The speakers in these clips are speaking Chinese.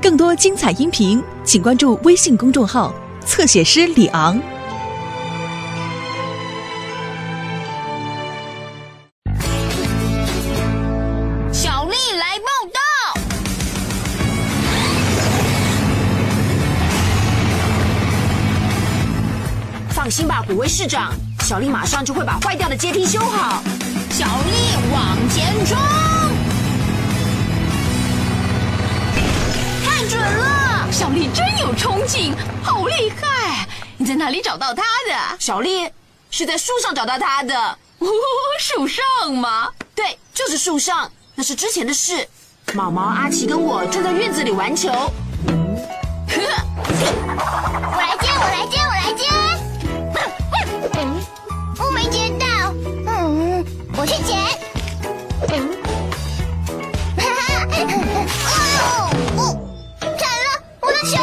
更多精彩音频，请关注微信公众号“侧写师李昂”。小丽来报道。放心吧，古威市长，小丽马上就会把坏掉的阶梯修好。小丽往前冲，小丽真有冲劲，好厉害！你在哪里找到她的？小丽是在树上找到他的，哦，树上吗？对，就是树上，那是之前的事。毛毛、阿奇跟我正在院子里玩球。我来接，我来接，我来接。嗯，我没接到。嗯，我去捡。球！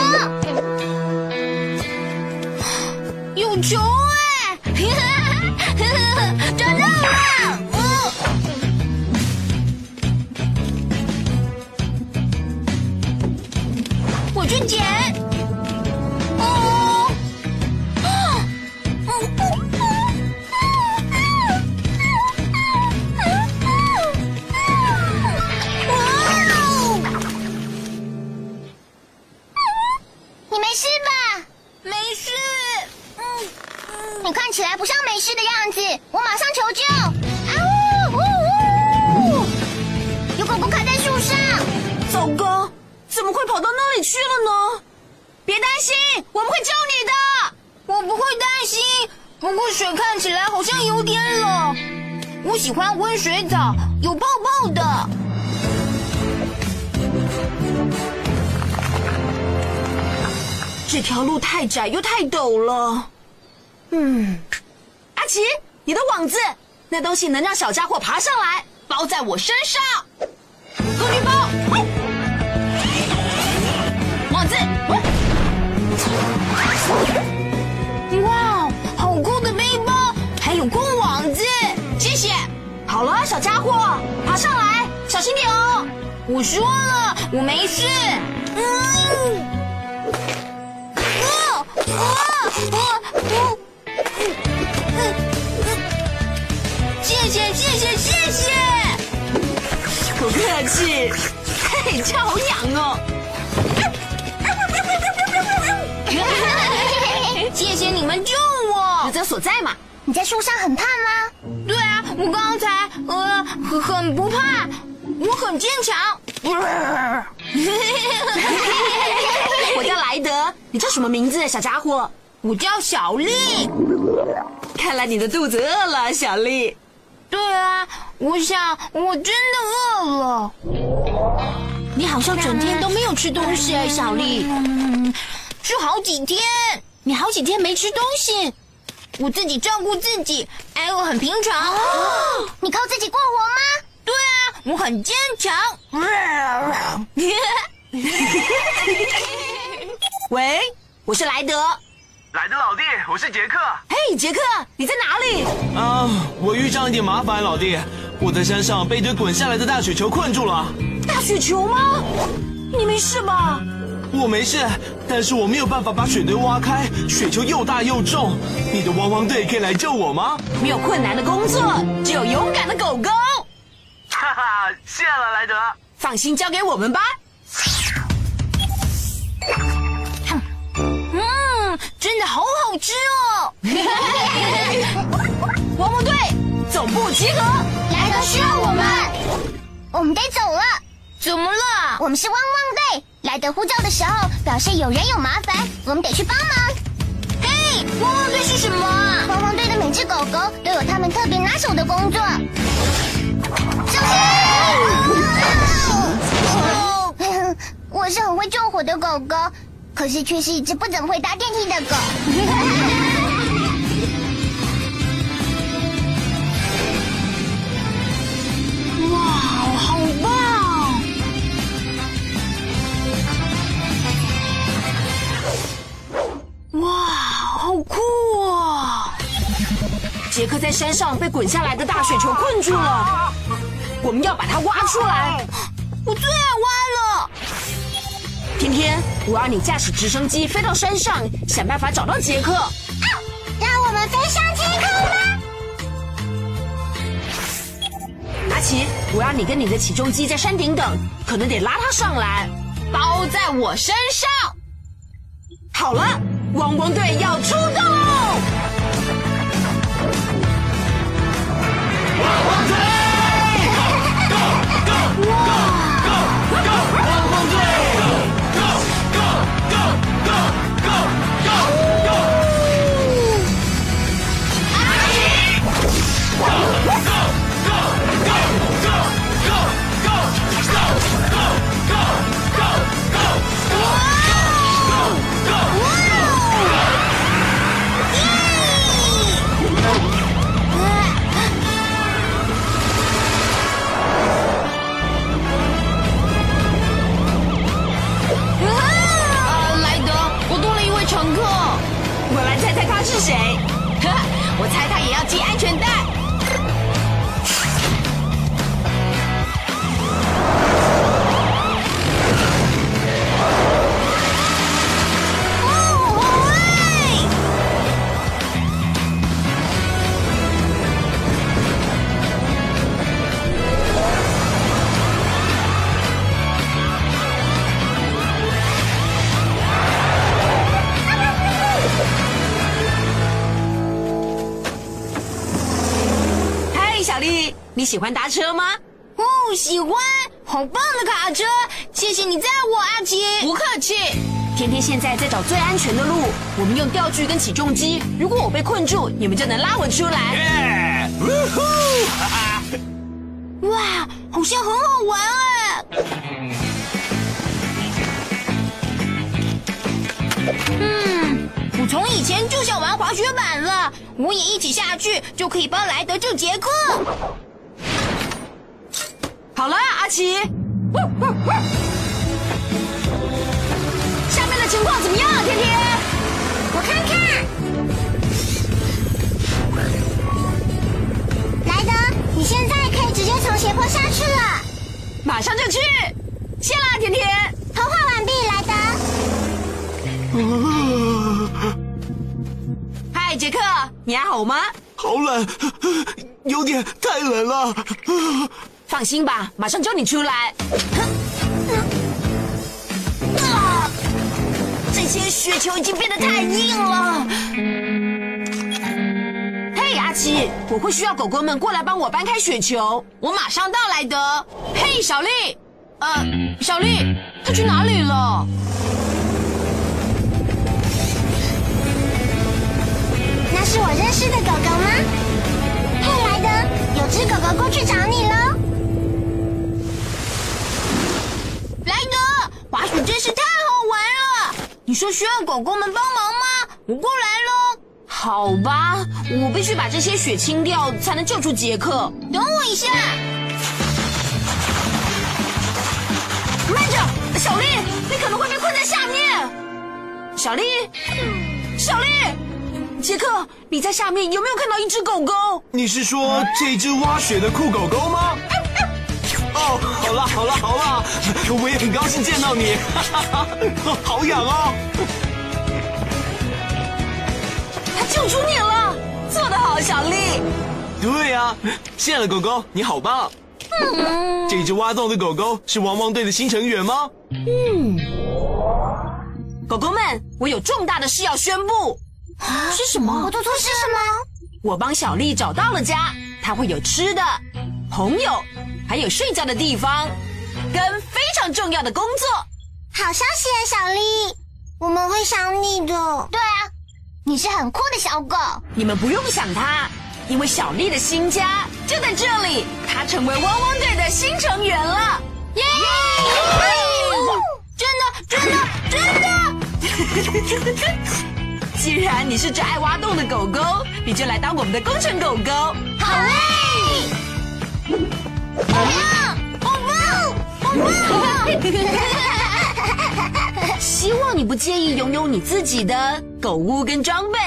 有球哎！里去了呢？别担心，我们会救你的。我不会担心，不过水看起来好像有点冷。我喜欢温水澡，有泡泡的。这条路太窄又太陡了。嗯，阿奇，你的网子，那东西能让小家伙爬上来，包在我身上。工具包，爬上来，小心点哦。我说了，我没事。嗯，啊啊啊啊！谢谢谢谢谢谢！不客气。嘿，这好痒哦。谢谢你们救我职。责所在嘛。你在树上很怕吗？对，我刚才呃很很不怕，我很坚强。我叫莱德，你叫什么名字，小家伙？我叫小丽。看来你的肚子饿了，小丽。对啊，我想我真的饿了。你好像整天都没有吃东西哎，小丽。嗯，是好几天，你好几天没吃东西，我自己照顾自己，哎，我很平常。你靠自己过活吗？对啊，我很坚强。喂，我是莱德。来的老弟，我是杰克。嘿，杰克，你在哪里？啊，我遇上一点麻烦，老弟，我在山上被一堆滚下来的大雪球困住了。大雪球吗？你没事吧？我没事，但是我没有办法把雪堆挖开，雪球又大又重。你的汪汪队可以来救我吗？没有困难的工作，只有勇敢的狗狗。哈哈，谢了，莱德。放心，交给我们吧。嗯，真的好好吃哦！汪汪队总部集合。莱德需要我们，我们得走了。怎么了？我们是汪汪队，来的呼叫的时候表示有人有麻烦，我们得去帮忙。嘿，汪汪队是什么？汪汪队的每只狗狗都有他们特别拿手的工作。小心！我是很会救火的狗狗，可是却是一只不怎么会搭电梯的狗。杰克在山上被滚下来的大雪球困住了，我们要把它挖出来。我最爱挖了。天天，我要你驾驶直升机飞到山上，想办法找到杰克。让我们飞上天空吧！阿奇，我要你跟你的起重机在山顶等，可能得拉它上来，包在我身上。好了，汪汪队要出动！汪 what's the 小丽，你喜欢搭车吗？哦，喜欢，好棒的卡车！谢谢你载我，阿奇。不客气。天天现在在找最安全的路，我们用吊具跟起重机。如果我被困住，你们就能拉我出来。耶！呜呼！哈哈！哇，好像很好玩哎。嗯，我从以前就想玩滑雪板了，我也一起下去就可以帮莱德救杰克。好了，阿奇，下面的情况怎么样？天天，我看看。莱德，你现在可以直接从斜坡下去了。马上就去。谢啦，天天。你还好吗？好冷，有点太冷了。放心吧，马上叫你出来。啊，这些雪球已经变得太硬了。嘿，阿奇，我会需要狗狗们过来帮我搬开雪球。我马上到，来的。嘿，小丽，呃，小丽，她去哪里了？需要狗狗们帮忙吗？我过来喽。好吧，我必须把这些雪清掉，才能救出杰克。等我一下。慢着，小丽，你可能会被困在下面。小丽，小丽，杰克，你在下面有没有看到一只狗狗？你是说这只挖雪的酷狗狗吗？哦，好啦好啦好啦，我也很高兴见到你，哈哈哈，好痒哦。他救出你了，做得好，小丽。对呀、亲爱的狗狗，你好棒！嗯这只挖洞的狗狗是汪汪队的新成员吗？嗯狗狗们，我有重大的事要宣布。啊是什么？我做错事什么？我帮小丽找到了家，她会有吃的、朋友，还有睡觉的地方，跟非常重要的工作。好消息啊，小丽，我们会想你的。对啊，你是很酷的小狗。你们不用想它，因为小丽的新家就在这里，她成为汪汪队的新成员了。耶！真的，真的，真的！既然你是只爱挖洞的狗狗，你就来当我们的工程狗狗。好嘞！好棒，好棒！希望你不介意拥有你自己的狗屋跟装备。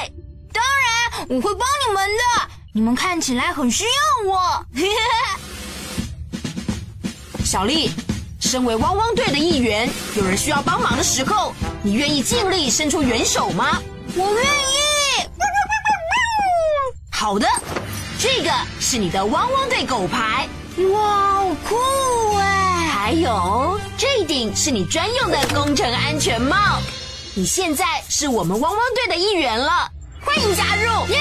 当然，我会帮你们的。你们看起来很需要我。小丽，身为汪汪队的一员，有人需要帮忙的时候，你愿意尽力伸出援手吗？我愿意。好的，这个是你的汪汪队狗牌。哇，好酷哎！还有这顶是你专用的工程安全帽。你现在是我们汪汪队的一员了，欢迎加入！耶！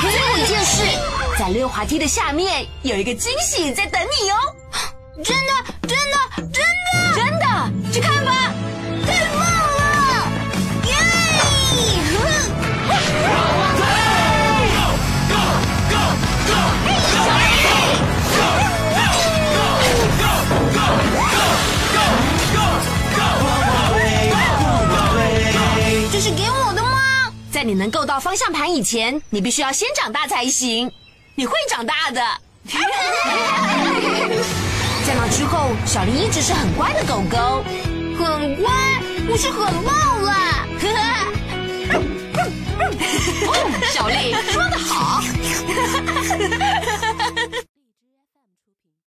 最后一件事，在溜滑梯的下面有一个惊喜在等你哦。真的，真的，真的，真的，是给我的吗？在你能够到方向盘以前，你必须要先长大才行。你会长大的。在那之后，小林一直是很乖的狗狗。很乖，我是很棒啦！小丽，说